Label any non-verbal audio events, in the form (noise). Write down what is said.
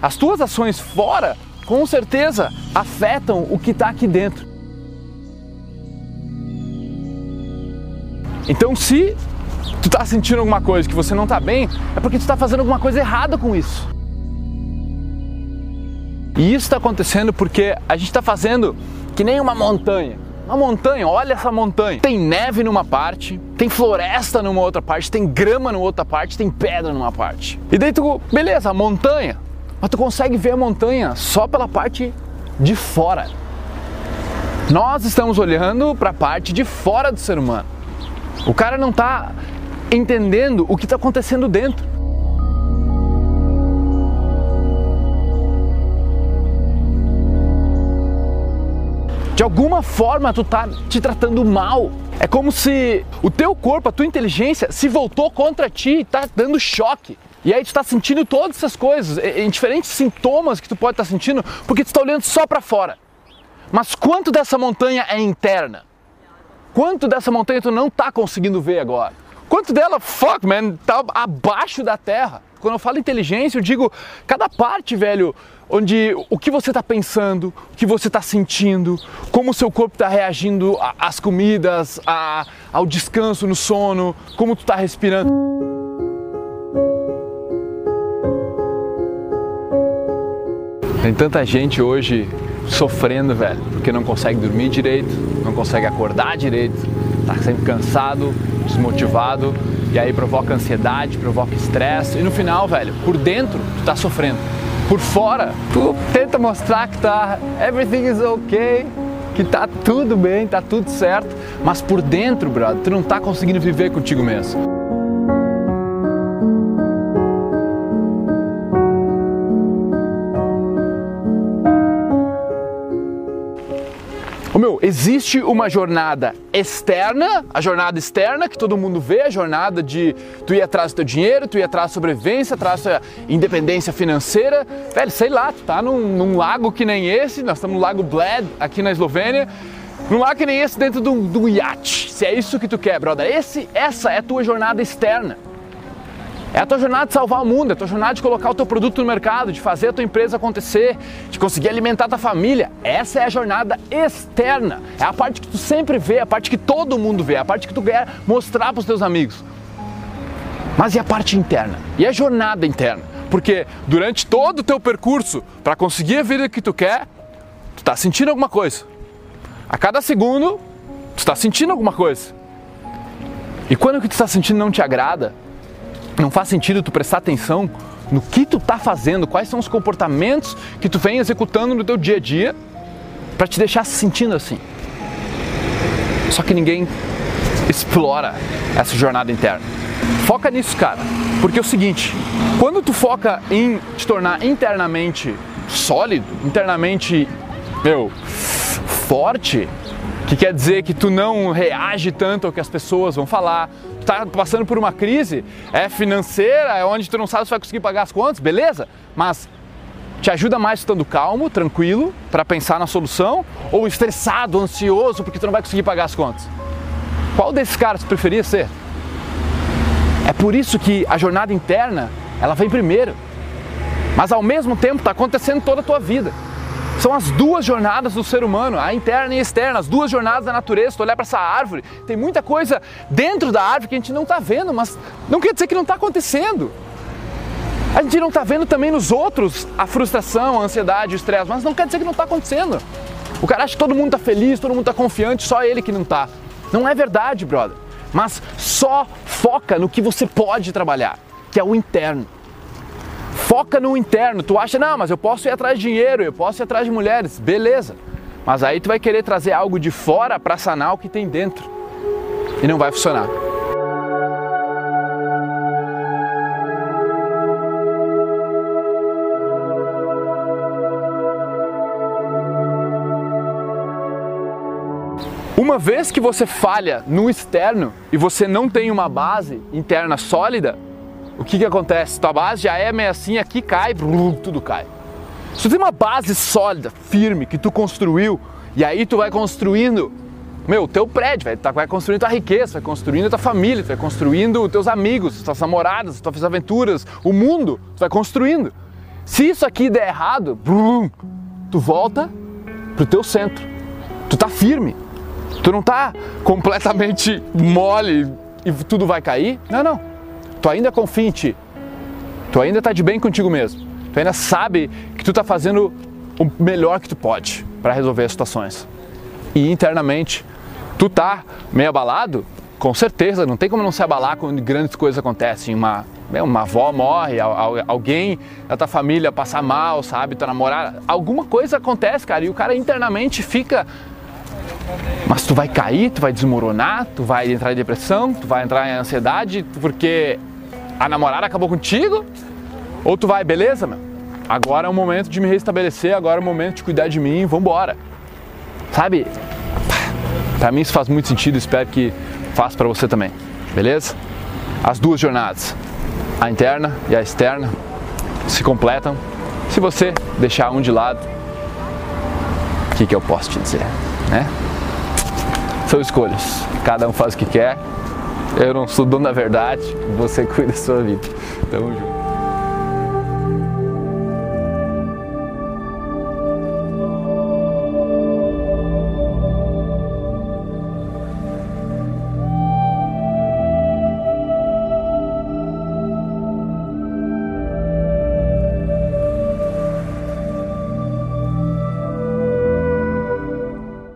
As tuas ações fora, com certeza, afetam o que está aqui dentro. Então, se tu está sentindo alguma coisa que você não está bem, é porque tu está fazendo alguma coisa errada com isso. E isso está acontecendo porque a gente está fazendo que nem uma montanha. Uma montanha, olha essa montanha. Tem neve numa parte, tem floresta numa outra parte, tem grama numa outra parte, tem pedra numa parte. E daí tu, beleza, montanha, mas tu consegue ver a montanha só pela parte de fora. Nós estamos olhando para a parte de fora do ser humano. O cara não está entendendo o que está acontecendo dentro. de alguma forma tu tá te tratando mal. É como se o teu corpo, a tua inteligência se voltou contra ti e tá dando choque. E aí tu tá sentindo todas essas coisas, em diferentes sintomas que tu pode estar tá sentindo, porque tu está olhando só para fora. Mas quanto dessa montanha é interna? Quanto dessa montanha tu não tá conseguindo ver agora? Quanto dela, fuck man, tá abaixo da terra? Quando eu falo inteligência, eu digo cada parte, velho, onde o que você está pensando, o que você está sentindo, como o seu corpo está reagindo às comidas, a, ao descanso, no sono, como tu está respirando. Tem tanta gente hoje sofrendo, velho, porque não consegue dormir direito, não consegue acordar direito, tá sempre cansado, desmotivado, e aí provoca ansiedade, provoca estresse, e no final, velho, por dentro, tu tá sofrendo. Por fora, tu tenta mostrar que tá everything is okay, que tá tudo bem, tá tudo certo, mas por dentro, brother, tu não tá conseguindo viver contigo mesmo. Existe uma jornada externa, a jornada externa que todo mundo vê, a jornada de tu ir atrás do teu dinheiro, tu ir atrás da sobrevivência, atrás da independência financeira. Velho, sei lá, tu tá num, num lago que nem esse, nós estamos no Lago Bled, aqui na Eslovênia, num lago que nem esse dentro do, do iate. Se é isso que tu quer, brother, esse, essa é a tua jornada externa. É a tua jornada de salvar o mundo, é a tua jornada de colocar o teu produto no mercado, de fazer a tua empresa acontecer, de conseguir alimentar a tua família. Essa é a jornada externa. É a parte que tu sempre vê, a parte que todo mundo vê, a parte que tu quer mostrar para os teus amigos. Mas e a parte interna? E a jornada interna? Porque durante todo o teu percurso para conseguir a vida que tu quer, tu está sentindo alguma coisa. A cada segundo, tu está sentindo alguma coisa. E quando o que tu está sentindo não te agrada, não faz sentido tu prestar atenção no que tu tá fazendo, quais são os comportamentos que tu vem executando no teu dia a dia para te deixar se sentindo assim. Só que ninguém explora essa jornada interna. Foca nisso, cara, porque é o seguinte, quando tu foca em te tornar internamente sólido, internamente, meu, forte, que quer dizer que tu não reage tanto ao que as pessoas vão falar, tu tá passando por uma crise, é financeira, é onde tu não sabe se vai conseguir pagar as contas, beleza? Mas te ajuda mais estando calmo, tranquilo, para pensar na solução, ou estressado, ansioso, porque tu não vai conseguir pagar as contas? Qual desses caras tu preferia ser? É por isso que a jornada interna, ela vem primeiro. Mas ao mesmo tempo está acontecendo toda a tua vida. São as duas jornadas do ser humano, a interna e a externa, as duas jornadas da natureza. Tu olhar para essa árvore, tem muita coisa dentro da árvore que a gente não está vendo, mas não quer dizer que não está acontecendo. A gente não está vendo também nos outros a frustração, a ansiedade, o estresse, mas não quer dizer que não está acontecendo. O cara acha que todo mundo está feliz, todo mundo está confiante, só ele que não está. Não é verdade, brother. Mas só foca no que você pode trabalhar, que é o interno. Foca no interno. Tu acha, não, mas eu posso ir atrás de dinheiro, eu posso ir atrás de mulheres. Beleza. Mas aí tu vai querer trazer algo de fora para sanar o que tem dentro. E não vai funcionar. Uma vez que você falha no externo e você não tem uma base interna sólida, o que, que acontece? Tua base já é meio assim, aqui cai, tudo cai. Se tu tem uma base sólida, firme, que tu construiu, e aí tu vai construindo, meu, teu prédio, vai, tá, vai construindo tua riqueza, vai construindo tua família, vai construindo teus amigos, tuas namoradas, tuas aventuras, o mundo, tu vai construindo. Se isso aqui der errado, tu volta pro teu centro. Tu tá firme. Tu não tá completamente mole e tudo vai cair. Não, não. Tu ainda confia em ti. Tu ainda tá de bem contigo mesmo. Tu ainda sabe que tu tá fazendo o melhor que tu pode para resolver as situações. E internamente, tu tá meio abalado? Com certeza, não tem como não se abalar quando grandes coisas acontecem. Uma, uma avó morre, alguém da tua família passa mal, sabe? Tua namorada. Alguma coisa acontece, cara, e o cara internamente fica. Mas tu vai cair, tu vai desmoronar, tu vai entrar em depressão, tu vai entrar em ansiedade porque a namorada acabou contigo? Ou tu vai, beleza, meu? Agora é o momento de me restabelecer, agora é o momento de cuidar de mim, vambora. Sabe? Para mim isso faz muito sentido, espero que faça para você também. Beleza? As duas jornadas, a interna e a externa, se completam. Se você deixar um de lado, o que, que eu posso te dizer, né? São escolhas. Cada um faz o que quer. Eu não sou dono da verdade. Você (laughs) cuida da sua vida. Tamo junto.